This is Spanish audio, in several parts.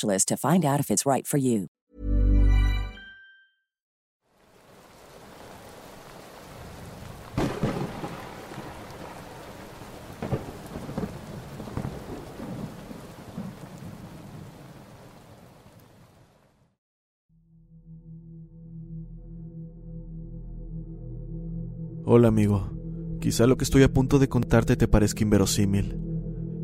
to find out if it's right for you. Hola amigo, quizá lo que estoy a punto de contarte te parezca inverosímil.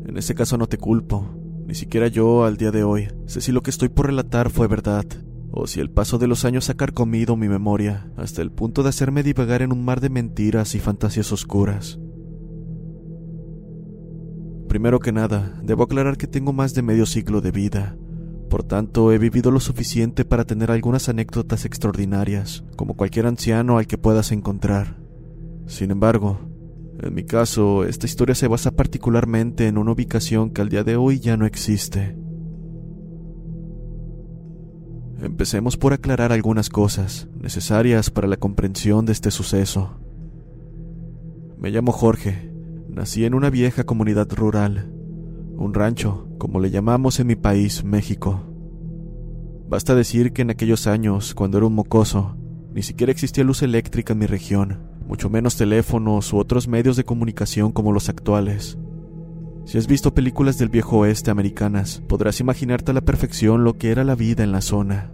En ese caso no te culpo, ni siquiera yo, al día de hoy, sé si lo que estoy por relatar fue verdad, o si el paso de los años ha carcomido mi memoria hasta el punto de hacerme divagar en un mar de mentiras y fantasías oscuras. Primero que nada, debo aclarar que tengo más de medio siglo de vida, por tanto he vivido lo suficiente para tener algunas anécdotas extraordinarias, como cualquier anciano al que puedas encontrar. Sin embargo, en mi caso, esta historia se basa particularmente en una ubicación que al día de hoy ya no existe. Empecemos por aclarar algunas cosas necesarias para la comprensión de este suceso. Me llamo Jorge, nací en una vieja comunidad rural, un rancho, como le llamamos en mi país, México. Basta decir que en aquellos años, cuando era un mocoso, ni siquiera existía luz eléctrica en mi región, mucho menos teléfonos u otros medios de comunicación como los actuales. Si has visto películas del viejo oeste americanas, podrás imaginarte a la perfección lo que era la vida en la zona.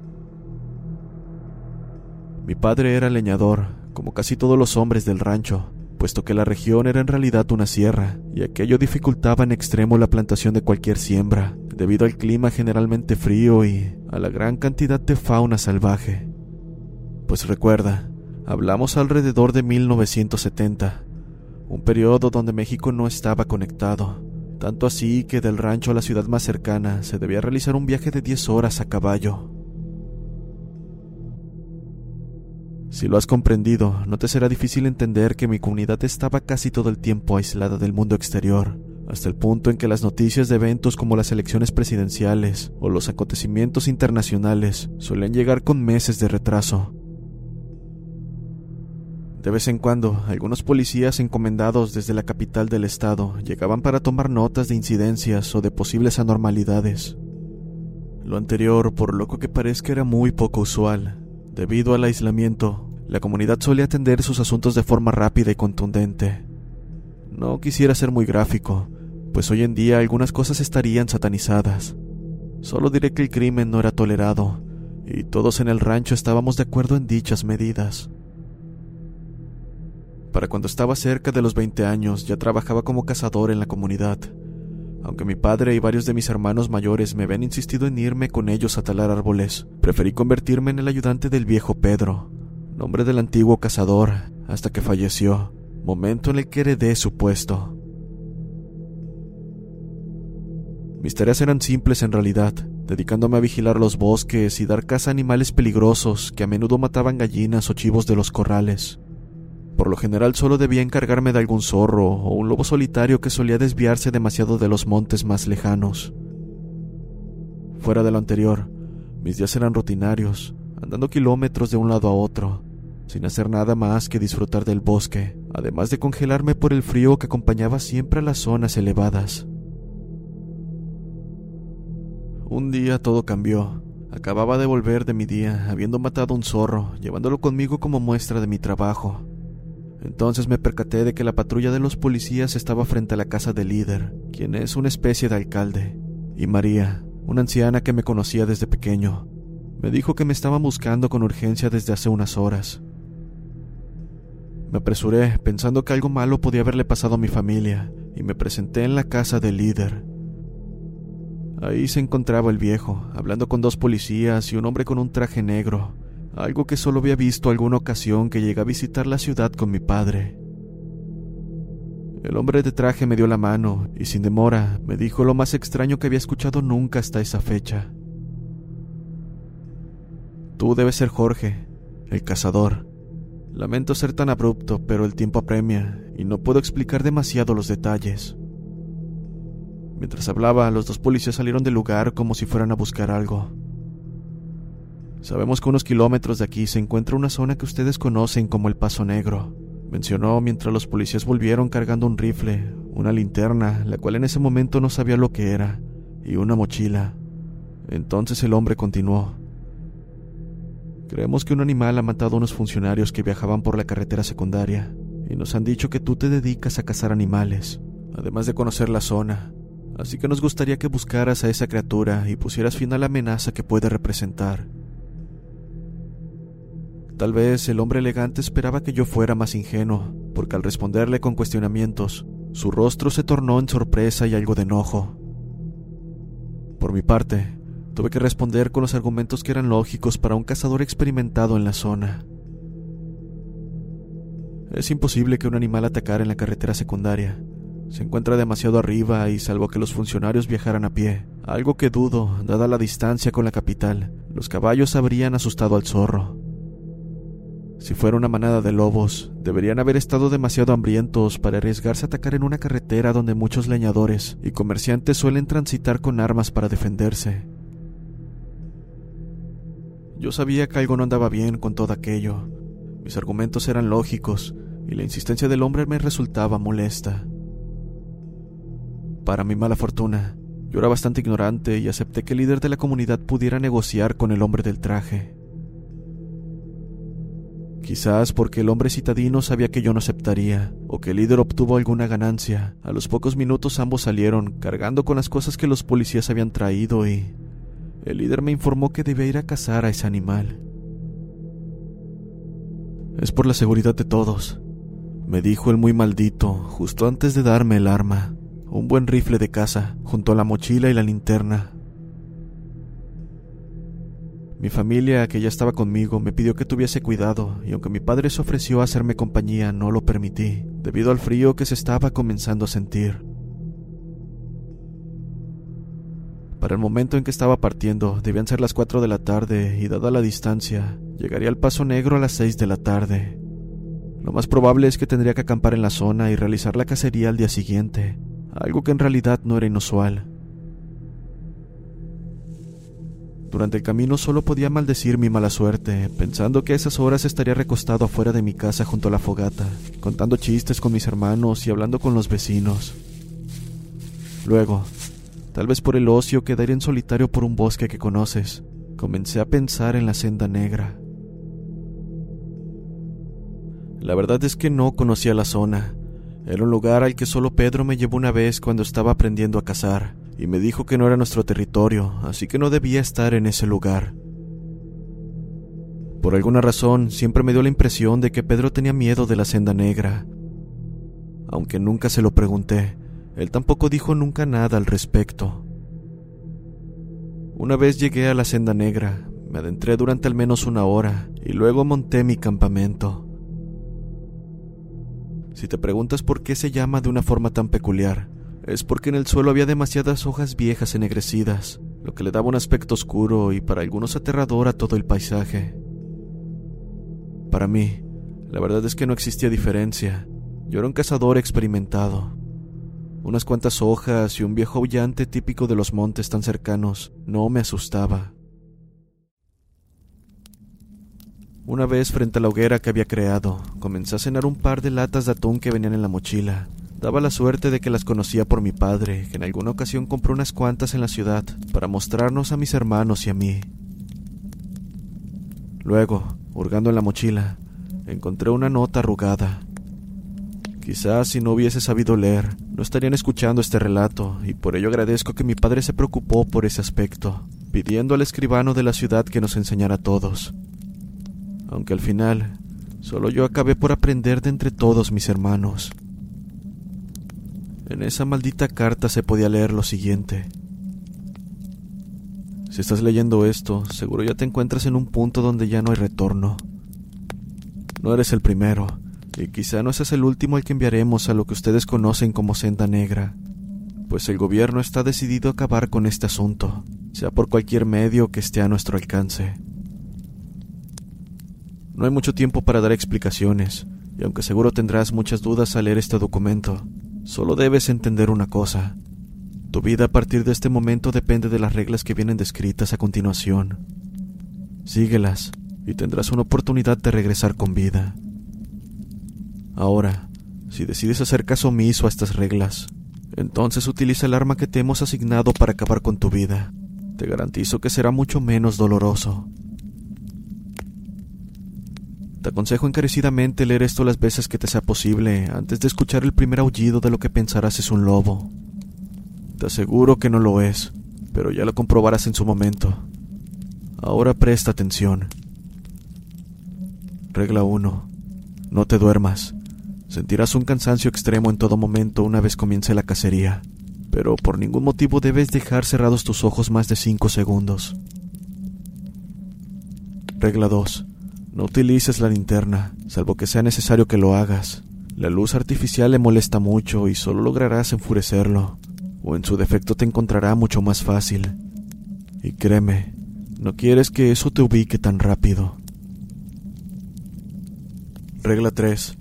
Mi padre era leñador, como casi todos los hombres del rancho, puesto que la región era en realidad una sierra, y aquello dificultaba en extremo la plantación de cualquier siembra, debido al clima generalmente frío y a la gran cantidad de fauna salvaje. Pues recuerda, Hablamos alrededor de 1970, un periodo donde México no estaba conectado, tanto así que del rancho a la ciudad más cercana se debía realizar un viaje de 10 horas a caballo. Si lo has comprendido, no te será difícil entender que mi comunidad estaba casi todo el tiempo aislada del mundo exterior, hasta el punto en que las noticias de eventos como las elecciones presidenciales o los acontecimientos internacionales suelen llegar con meses de retraso. De vez en cuando, algunos policías encomendados desde la capital del estado llegaban para tomar notas de incidencias o de posibles anormalidades. Lo anterior, por loco que parezca, era muy poco usual. Debido al aislamiento, la comunidad solía atender sus asuntos de forma rápida y contundente. No quisiera ser muy gráfico, pues hoy en día algunas cosas estarían satanizadas. Solo diré que el crimen no era tolerado, y todos en el rancho estábamos de acuerdo en dichas medidas. Para cuando estaba cerca de los 20 años ya trabajaba como cazador en la comunidad. Aunque mi padre y varios de mis hermanos mayores me habían insistido en irme con ellos a talar árboles, preferí convertirme en el ayudante del viejo Pedro, nombre del antiguo cazador, hasta que falleció, momento en el que heredé su puesto. Mis tareas eran simples en realidad, dedicándome a vigilar los bosques y dar caza a animales peligrosos que a menudo mataban gallinas o chivos de los corrales. Por lo general solo debía encargarme de algún zorro o un lobo solitario que solía desviarse demasiado de los montes más lejanos. Fuera de lo anterior, mis días eran rutinarios, andando kilómetros de un lado a otro, sin hacer nada más que disfrutar del bosque, además de congelarme por el frío que acompañaba siempre a las zonas elevadas. Un día todo cambió. Acababa de volver de mi día, habiendo matado un zorro, llevándolo conmigo como muestra de mi trabajo. Entonces me percaté de que la patrulla de los policías estaba frente a la casa del líder, quien es una especie de alcalde, y María, una anciana que me conocía desde pequeño. Me dijo que me estaban buscando con urgencia desde hace unas horas. Me apresuré pensando que algo malo podía haberle pasado a mi familia y me presenté en la casa del líder. Ahí se encontraba el viejo, hablando con dos policías y un hombre con un traje negro, algo que solo había visto alguna ocasión que llegué a visitar la ciudad con mi padre. El hombre de traje me dio la mano y sin demora me dijo lo más extraño que había escuchado nunca hasta esa fecha. Tú debes ser Jorge, el cazador. Lamento ser tan abrupto, pero el tiempo apremia y no puedo explicar demasiado los detalles. Mientras hablaba, los dos policías salieron del lugar como si fueran a buscar algo. Sabemos que unos kilómetros de aquí se encuentra una zona que ustedes conocen como el Paso Negro mencionó mientras los policías volvieron cargando un rifle, una linterna, la cual en ese momento no sabía lo que era, y una mochila. Entonces el hombre continuó. Creemos que un animal ha matado a unos funcionarios que viajaban por la carretera secundaria, y nos han dicho que tú te dedicas a cazar animales, además de conocer la zona. Así que nos gustaría que buscaras a esa criatura y pusieras fin a la amenaza que puede representar. Tal vez el hombre elegante esperaba que yo fuera más ingenuo, porque al responderle con cuestionamientos, su rostro se tornó en sorpresa y algo de enojo. Por mi parte, tuve que responder con los argumentos que eran lógicos para un cazador experimentado en la zona. Es imposible que un animal atacara en la carretera secundaria. Se encuentra demasiado arriba y salvo que los funcionarios viajaran a pie, algo que dudo, dada la distancia con la capital, los caballos habrían asustado al zorro. Si fuera una manada de lobos, deberían haber estado demasiado hambrientos para arriesgarse a atacar en una carretera donde muchos leñadores y comerciantes suelen transitar con armas para defenderse. Yo sabía que algo no andaba bien con todo aquello. Mis argumentos eran lógicos y la insistencia del hombre me resultaba molesta. Para mi mala fortuna, yo era bastante ignorante y acepté que el líder de la comunidad pudiera negociar con el hombre del traje. Quizás porque el hombre citadino sabía que yo no aceptaría, o que el líder obtuvo alguna ganancia. A los pocos minutos ambos salieron, cargando con las cosas que los policías habían traído y... El líder me informó que debía ir a cazar a ese animal. Es por la seguridad de todos, me dijo el muy maldito, justo antes de darme el arma, un buen rifle de caza, junto a la mochila y la linterna. Mi familia, que ya estaba conmigo, me pidió que tuviese cuidado, y aunque mi padre se ofreció a hacerme compañía, no lo permití, debido al frío que se estaba comenzando a sentir. Para el momento en que estaba partiendo, debían ser las cuatro de la tarde, y dada la distancia, llegaría al Paso Negro a las seis de la tarde. Lo más probable es que tendría que acampar en la zona y realizar la cacería al día siguiente, algo que en realidad no era inusual. Durante el camino solo podía maldecir mi mala suerte, pensando que a esas horas estaría recostado afuera de mi casa junto a la fogata, contando chistes con mis hermanos y hablando con los vecinos. Luego, tal vez por el ocio quedaría en solitario por un bosque que conoces, comencé a pensar en la senda negra. La verdad es que no conocía la zona. Era un lugar al que solo Pedro me llevó una vez cuando estaba aprendiendo a cazar y me dijo que no era nuestro territorio, así que no debía estar en ese lugar. Por alguna razón, siempre me dio la impresión de que Pedro tenía miedo de la senda negra. Aunque nunca se lo pregunté, él tampoco dijo nunca nada al respecto. Una vez llegué a la senda negra, me adentré durante al menos una hora y luego monté mi campamento. Si te preguntas por qué se llama de una forma tan peculiar, es porque en el suelo había demasiadas hojas viejas ennegrecidas, lo que le daba un aspecto oscuro y para algunos aterrador a todo el paisaje. Para mí, la verdad es que no existía diferencia. Yo era un cazador experimentado. Unas cuantas hojas y un viejo aullante típico de los montes tan cercanos no me asustaba. Una vez frente a la hoguera que había creado, comencé a cenar un par de latas de atún que venían en la mochila, Daba la suerte de que las conocía por mi padre, que en alguna ocasión compró unas cuantas en la ciudad para mostrarnos a mis hermanos y a mí. Luego, hurgando en la mochila, encontré una nota arrugada. Quizás si no hubiese sabido leer, no estarían escuchando este relato, y por ello agradezco que mi padre se preocupó por ese aspecto. pidiendo al escribano de la ciudad que nos enseñara a todos. Aunque al final, solo yo acabé por aprender de entre todos mis hermanos. En esa maldita carta se podía leer lo siguiente. Si estás leyendo esto, seguro ya te encuentras en un punto donde ya no hay retorno. No eres el primero, y quizá no seas el último al que enviaremos a lo que ustedes conocen como senda negra, pues el gobierno está decidido a acabar con este asunto, sea por cualquier medio que esté a nuestro alcance. No hay mucho tiempo para dar explicaciones, y aunque seguro tendrás muchas dudas al leer este documento, solo debes entender una cosa. Tu vida a partir de este momento depende de las reglas que vienen descritas a continuación. Síguelas y tendrás una oportunidad de regresar con vida. Ahora, si decides hacer caso omiso a estas reglas, entonces utiliza el arma que te hemos asignado para acabar con tu vida. Te garantizo que será mucho menos doloroso. Te aconsejo encarecidamente leer esto las veces que te sea posible antes de escuchar el primer aullido de lo que pensarás es un lobo. Te aseguro que no lo es, pero ya lo comprobarás en su momento. Ahora presta atención. Regla 1. No te duermas. Sentirás un cansancio extremo en todo momento una vez comience la cacería, pero por ningún motivo debes dejar cerrados tus ojos más de 5 segundos. Regla 2. No utilices la linterna, salvo que sea necesario que lo hagas. La luz artificial le molesta mucho y solo lograrás enfurecerlo o en su defecto te encontrará mucho más fácil. Y créeme, no quieres que eso te ubique tan rápido. Regla 3.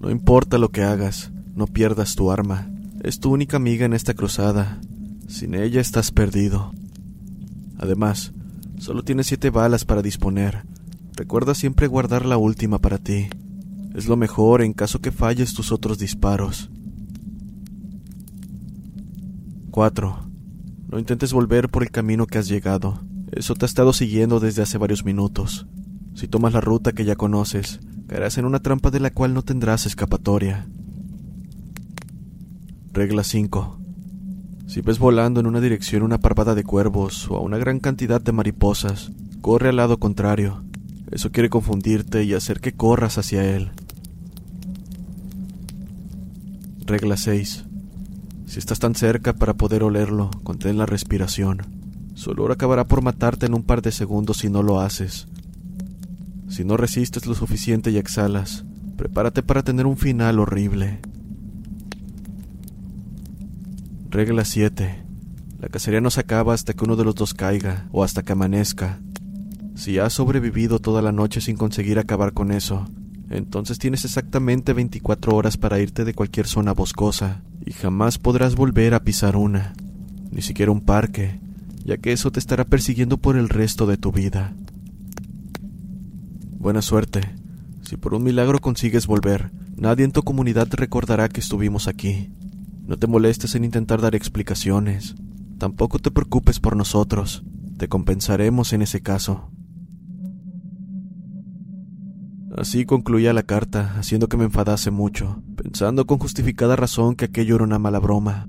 No importa lo que hagas, no pierdas tu arma. Es tu única amiga en esta cruzada. Sin ella estás perdido. Además, solo tienes siete balas para disponer. Recuerda siempre guardar la última para ti. Es lo mejor en caso que falles tus otros disparos. 4. No intentes volver por el camino que has llegado. Eso te ha estado siguiendo desde hace varios minutos. Si tomas la ruta que ya conoces, caerás en una trampa de la cual no tendrás escapatoria. Regla 5. Si ves volando en una dirección una parvada de cuervos o a una gran cantidad de mariposas, corre al lado contrario. Eso quiere confundirte y hacer que corras hacia él. Regla 6. Si estás tan cerca para poder olerlo, contén la respiración. Su olor acabará por matarte en un par de segundos si no lo haces. Si no resistes lo suficiente y exhalas, prepárate para tener un final horrible. Regla 7. La cacería no se acaba hasta que uno de los dos caiga o hasta que amanezca. Si has sobrevivido toda la noche sin conseguir acabar con eso, entonces tienes exactamente 24 horas para irte de cualquier zona boscosa y jamás podrás volver a pisar una, ni siquiera un parque, ya que eso te estará persiguiendo por el resto de tu vida. Buena suerte. Si por un milagro consigues volver, nadie en tu comunidad recordará que estuvimos aquí. No te molestes en intentar dar explicaciones. Tampoco te preocupes por nosotros. Te compensaremos en ese caso. Así concluía la carta, haciendo que me enfadase mucho, pensando con justificada razón que aquello era una mala broma.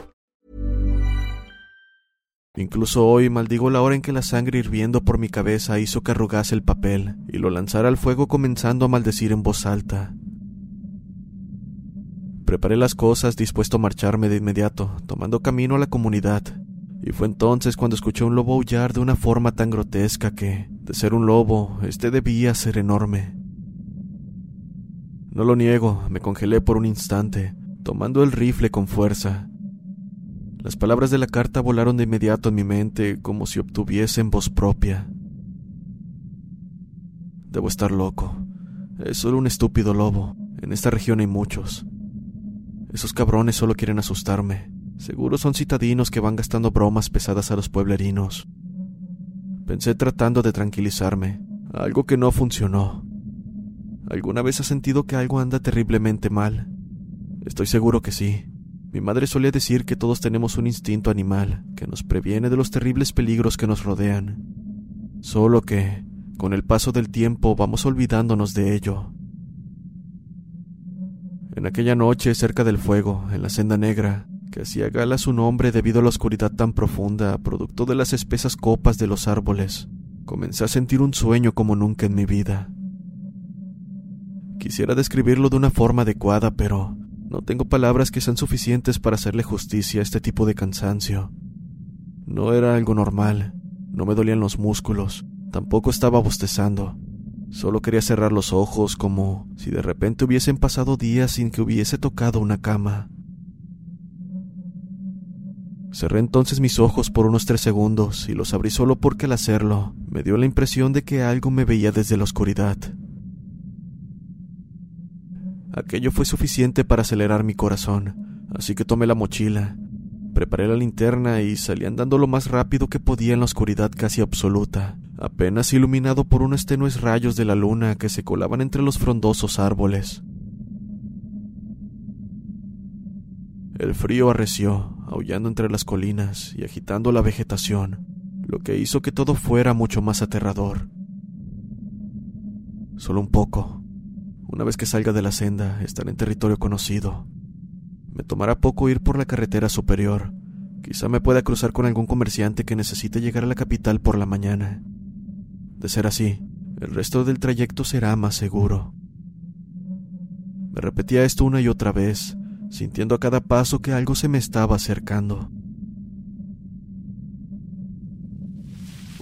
Incluso hoy maldigo la hora en que la sangre hirviendo por mi cabeza hizo que arrugase el papel y lo lanzara al fuego comenzando a maldecir en voz alta. Preparé las cosas dispuesto a marcharme de inmediato, tomando camino a la comunidad, y fue entonces cuando escuché un lobo aullar de una forma tan grotesca que, de ser un lobo, este debía ser enorme. No lo niego, me congelé por un instante, tomando el rifle con fuerza. Las palabras de la carta volaron de inmediato en mi mente como si obtuviesen voz propia. Debo estar loco. Es solo un estúpido lobo. En esta región hay muchos. Esos cabrones solo quieren asustarme. Seguro son citadinos que van gastando bromas pesadas a los pueblerinos. Pensé tratando de tranquilizarme, algo que no funcionó. ¿Alguna vez has sentido que algo anda terriblemente mal? Estoy seguro que sí. Mi madre solía decir que todos tenemos un instinto animal que nos previene de los terribles peligros que nos rodean. Solo que, con el paso del tiempo, vamos olvidándonos de ello. En aquella noche, cerca del fuego, en la senda negra, que hacía gala su nombre debido a la oscuridad tan profunda, producto de las espesas copas de los árboles, comencé a sentir un sueño como nunca en mi vida. Quisiera describirlo de una forma adecuada, pero no tengo palabras que sean suficientes para hacerle justicia a este tipo de cansancio. No era algo normal, no me dolían los músculos, tampoco estaba bostezando. Solo quería cerrar los ojos como si de repente hubiesen pasado días sin que hubiese tocado una cama. Cerré entonces mis ojos por unos tres segundos y los abrí solo porque al hacerlo me dio la impresión de que algo me veía desde la oscuridad. Aquello fue suficiente para acelerar mi corazón, así que tomé la mochila, preparé la linterna y salí andando lo más rápido que podía en la oscuridad casi absoluta, apenas iluminado por unos tenues rayos de la luna que se colaban entre los frondosos árboles. El frío arreció, aullando entre las colinas y agitando la vegetación, lo que hizo que todo fuera mucho más aterrador. Solo un poco. Una vez que salga de la senda, estaré en territorio conocido. Me tomará poco ir por la carretera superior. Quizá me pueda cruzar con algún comerciante que necesite llegar a la capital por la mañana. De ser así, el resto del trayecto será más seguro. Me repetía esto una y otra vez, sintiendo a cada paso que algo se me estaba acercando.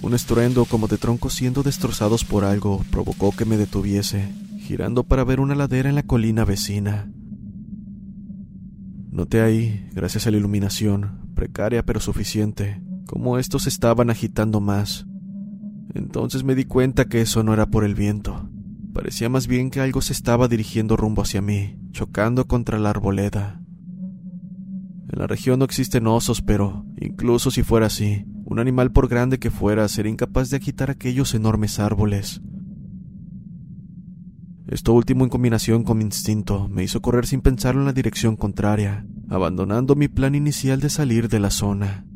Un estruendo como de troncos siendo destrozados por algo provocó que me detuviese, girando para ver una ladera en la colina vecina. Noté ahí, gracias a la iluminación, precaria pero suficiente, cómo estos estaban agitando más. Entonces me di cuenta que eso no era por el viento. Parecía más bien que algo se estaba dirigiendo rumbo hacia mí, chocando contra la arboleda. En la región no existen osos, pero, incluso si fuera así, un animal por grande que fuera sería incapaz de agitar aquellos enormes árboles. Esto último en combinación con mi instinto me hizo correr sin pensarlo en la dirección contraria, abandonando mi plan inicial de salir de la zona.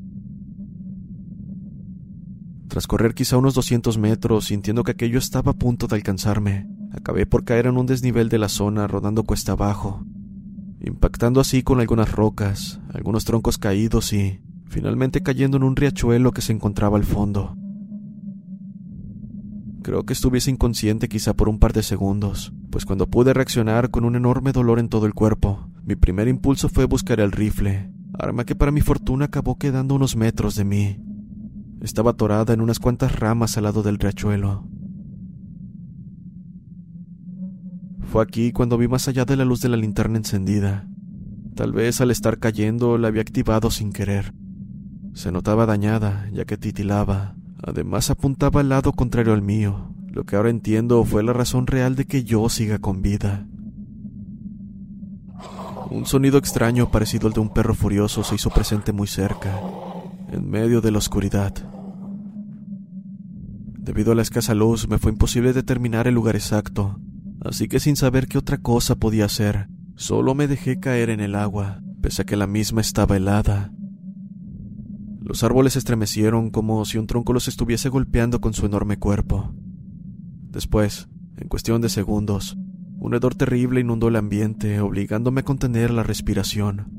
Tras correr quizá unos 200 metros, sintiendo que aquello estaba a punto de alcanzarme, acabé por caer en un desnivel de la zona rodando cuesta abajo, impactando así con algunas rocas, algunos troncos caídos y, finalmente cayendo en un riachuelo que se encontraba al fondo. Creo que estuviese inconsciente quizá por un par de segundos, pues cuando pude reaccionar con un enorme dolor en todo el cuerpo, mi primer impulso fue buscar el rifle, arma que para mi fortuna acabó quedando unos metros de mí. Estaba atorada en unas cuantas ramas al lado del riachuelo. Fue aquí cuando vi más allá de la luz de la linterna encendida. Tal vez al estar cayendo la había activado sin querer. Se notaba dañada, ya que titilaba, Además apuntaba al lado contrario al mío. Lo que ahora entiendo fue la razón real de que yo siga con vida. Un sonido extraño parecido al de un perro furioso se hizo presente muy cerca, en medio de la oscuridad. Debido a la escasa luz, me fue imposible determinar el lugar exacto, así que sin saber qué otra cosa podía hacer, solo me dejé caer en el agua, pese a que la misma estaba helada. Los árboles estremecieron como si un tronco los estuviese golpeando con su enorme cuerpo. Después, en cuestión de segundos, un hedor terrible inundó el ambiente, obligándome a contener la respiración.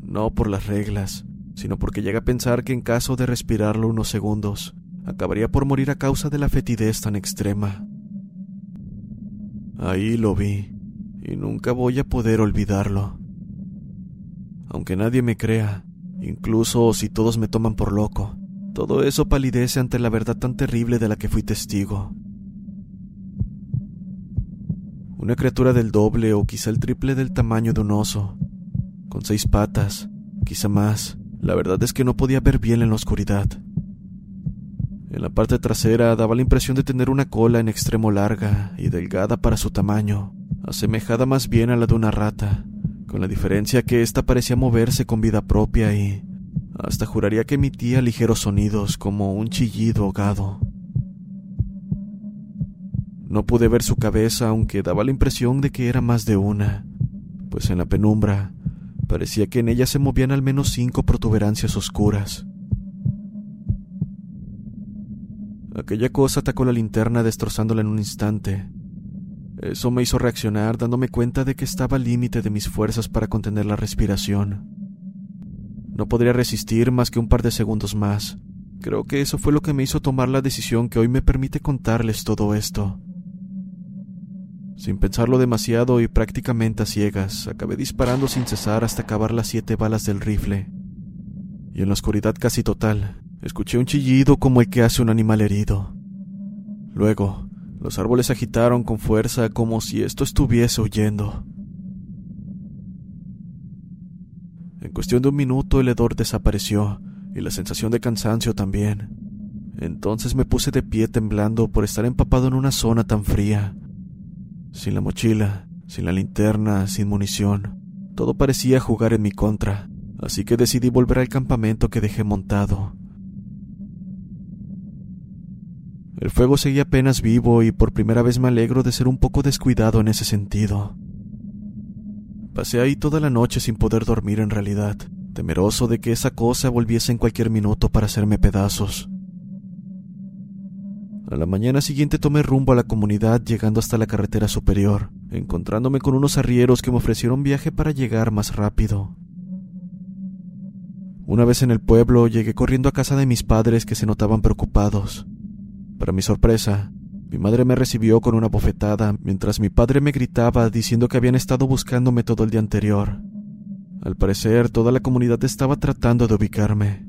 No por las reglas, sino porque llegué a pensar que en caso de respirarlo unos segundos, acabaría por morir a causa de la fetidez tan extrema. Ahí lo vi, y nunca voy a poder olvidarlo. Aunque nadie me crea, incluso si todos me toman por loco, todo eso palidece ante la verdad tan terrible de la que fui testigo. Una criatura del doble o quizá el triple del tamaño de un oso, con seis patas, quizá más, la verdad es que no podía ver bien en la oscuridad. En la parte trasera daba la impresión de tener una cola en extremo larga y delgada para su tamaño, asemejada más bien a la de una rata, con la diferencia que ésta parecía moverse con vida propia y hasta juraría que emitía ligeros sonidos como un chillido ahogado. No pude ver su cabeza, aunque daba la impresión de que era más de una, pues en la penumbra parecía que en ella se movían al menos cinco protuberancias oscuras. Aquella cosa atacó la linterna destrozándola en un instante. Eso me hizo reaccionar dándome cuenta de que estaba al límite de mis fuerzas para contener la respiración. No podría resistir más que un par de segundos más. Creo que eso fue lo que me hizo tomar la decisión que hoy me permite contarles todo esto. Sin pensarlo demasiado y prácticamente a ciegas, acabé disparando sin cesar hasta acabar las siete balas del rifle. Y en la oscuridad casi total, Escuché un chillido como el que hace un animal herido. Luego, los árboles agitaron con fuerza como si esto estuviese huyendo. En cuestión de un minuto el hedor desapareció y la sensación de cansancio también. Entonces me puse de pie temblando por estar empapado en una zona tan fría. Sin la mochila, sin la linterna, sin munición. Todo parecía jugar en mi contra, así que decidí volver al campamento que dejé montado. El fuego seguía apenas vivo y por primera vez me alegro de ser un poco descuidado en ese sentido. Pasé ahí toda la noche sin poder dormir en realidad, temeroso de que esa cosa volviese en cualquier minuto para hacerme pedazos. A la mañana siguiente tomé rumbo a la comunidad llegando hasta la carretera superior, encontrándome con unos arrieros que me ofrecieron viaje para llegar más rápido. Una vez en el pueblo llegué corriendo a casa de mis padres que se notaban preocupados. Para mi sorpresa, mi madre me recibió con una bofetada mientras mi padre me gritaba diciendo que habían estado buscándome todo el día anterior. Al parecer, toda la comunidad estaba tratando de ubicarme.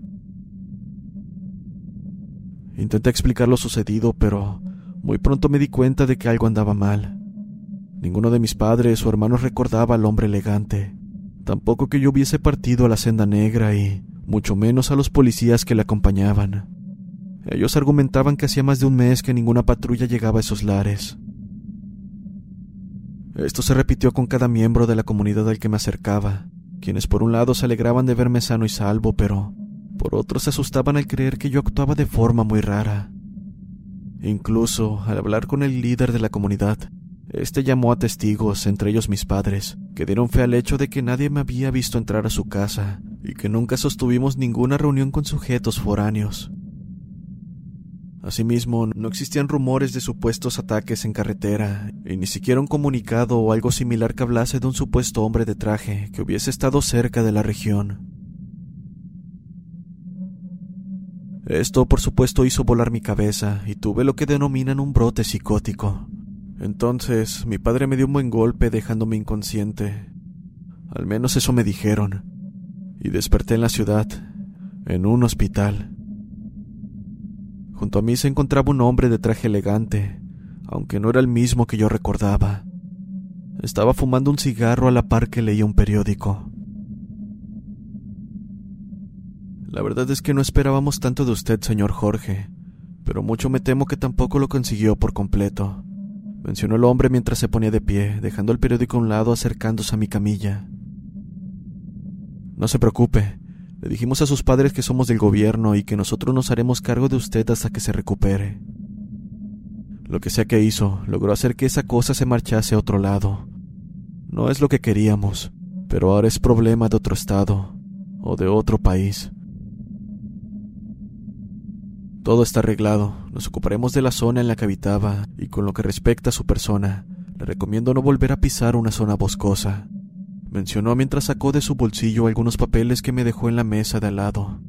Intenté explicar lo sucedido, pero muy pronto me di cuenta de que algo andaba mal. Ninguno de mis padres o hermanos recordaba al hombre elegante, tampoco que yo hubiese partido a la senda negra y mucho menos a los policías que le acompañaban. Ellos argumentaban que hacía más de un mes que ninguna patrulla llegaba a esos lares. Esto se repitió con cada miembro de la comunidad al que me acercaba, quienes por un lado se alegraban de verme sano y salvo, pero por otro se asustaban al creer que yo actuaba de forma muy rara. Incluso, al hablar con el líder de la comunidad, este llamó a testigos, entre ellos mis padres, que dieron fe al hecho de que nadie me había visto entrar a su casa y que nunca sostuvimos ninguna reunión con sujetos foráneos. Asimismo, no existían rumores de supuestos ataques en carretera, y ni siquiera un comunicado o algo similar que hablase de un supuesto hombre de traje que hubiese estado cerca de la región. Esto, por supuesto, hizo volar mi cabeza y tuve lo que denominan un brote psicótico. Entonces, mi padre me dio un buen golpe dejándome inconsciente. Al menos eso me dijeron. Y desperté en la ciudad, en un hospital. Junto a mí se encontraba un hombre de traje elegante, aunque no era el mismo que yo recordaba. Estaba fumando un cigarro a la par que leía un periódico. La verdad es que no esperábamos tanto de usted, señor Jorge, pero mucho me temo que tampoco lo consiguió por completo, mencionó el hombre mientras se ponía de pie, dejando el periódico a un lado acercándose a mi camilla. No se preocupe, le dijimos a sus padres que somos del gobierno y que nosotros nos haremos cargo de usted hasta que se recupere. Lo que sea que hizo, logró hacer que esa cosa se marchase a otro lado. No es lo que queríamos, pero ahora es problema de otro estado o de otro país. Todo está arreglado, nos ocuparemos de la zona en la que habitaba y con lo que respecta a su persona, le recomiendo no volver a pisar una zona boscosa, mencionó mientras sacó de su bolsillo algunos papeles que me dejó en la mesa de al lado.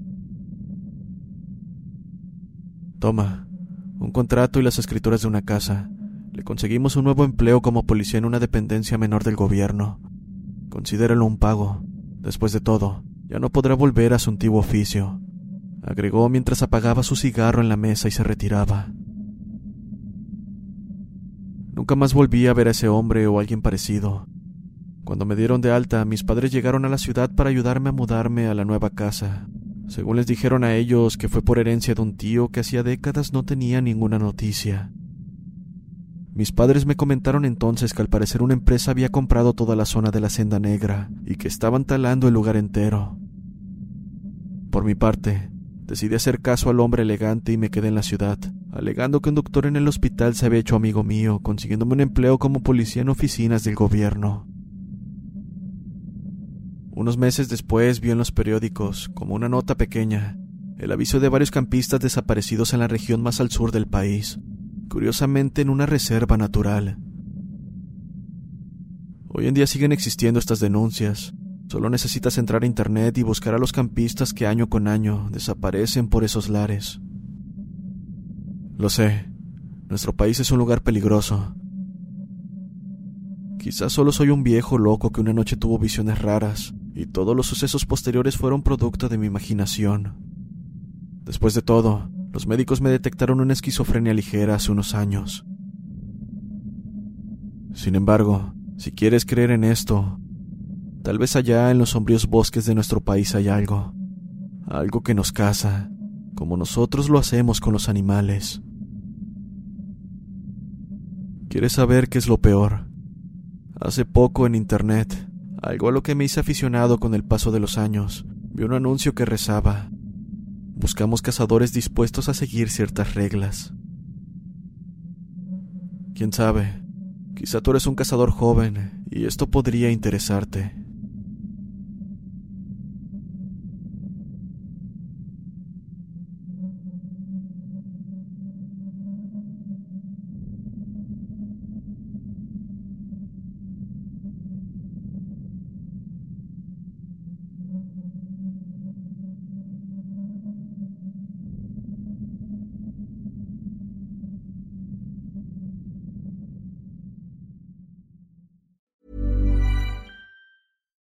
Toma, un contrato y las escrituras de una casa. Le conseguimos un nuevo empleo como policía en una dependencia menor del gobierno. Considéralo un pago. Después de todo, ya no podrá volver a su antiguo oficio, agregó mientras apagaba su cigarro en la mesa y se retiraba. Nunca más volví a ver a ese hombre o alguien parecido. Cuando me dieron de alta, mis padres llegaron a la ciudad para ayudarme a mudarme a la nueva casa. Según les dijeron a ellos que fue por herencia de un tío que hacía décadas no tenía ninguna noticia. Mis padres me comentaron entonces que al parecer una empresa había comprado toda la zona de la Senda Negra y que estaban talando el lugar entero. Por mi parte, decidí hacer caso al hombre elegante y me quedé en la ciudad, alegando que un doctor en el hospital se había hecho amigo mío, consiguiéndome un empleo como policía en oficinas del gobierno. Unos meses después vi en los periódicos, como una nota pequeña, el aviso de varios campistas desaparecidos en la región más al sur del país, curiosamente en una reserva natural. Hoy en día siguen existiendo estas denuncias. Solo necesitas entrar a Internet y buscar a los campistas que año con año desaparecen por esos lares. Lo sé, nuestro país es un lugar peligroso. Quizás solo soy un viejo loco que una noche tuvo visiones raras y todos los sucesos posteriores fueron producto de mi imaginación. Después de todo, los médicos me detectaron una esquizofrenia ligera hace unos años. Sin embargo, si quieres creer en esto, tal vez allá en los sombríos bosques de nuestro país hay algo, algo que nos caza, como nosotros lo hacemos con los animales. ¿Quieres saber qué es lo peor? Hace poco en Internet, algo a lo que me hice aficionado con el paso de los años, vi un anuncio que rezaba, Buscamos cazadores dispuestos a seguir ciertas reglas. Quién sabe, quizá tú eres un cazador joven y esto podría interesarte.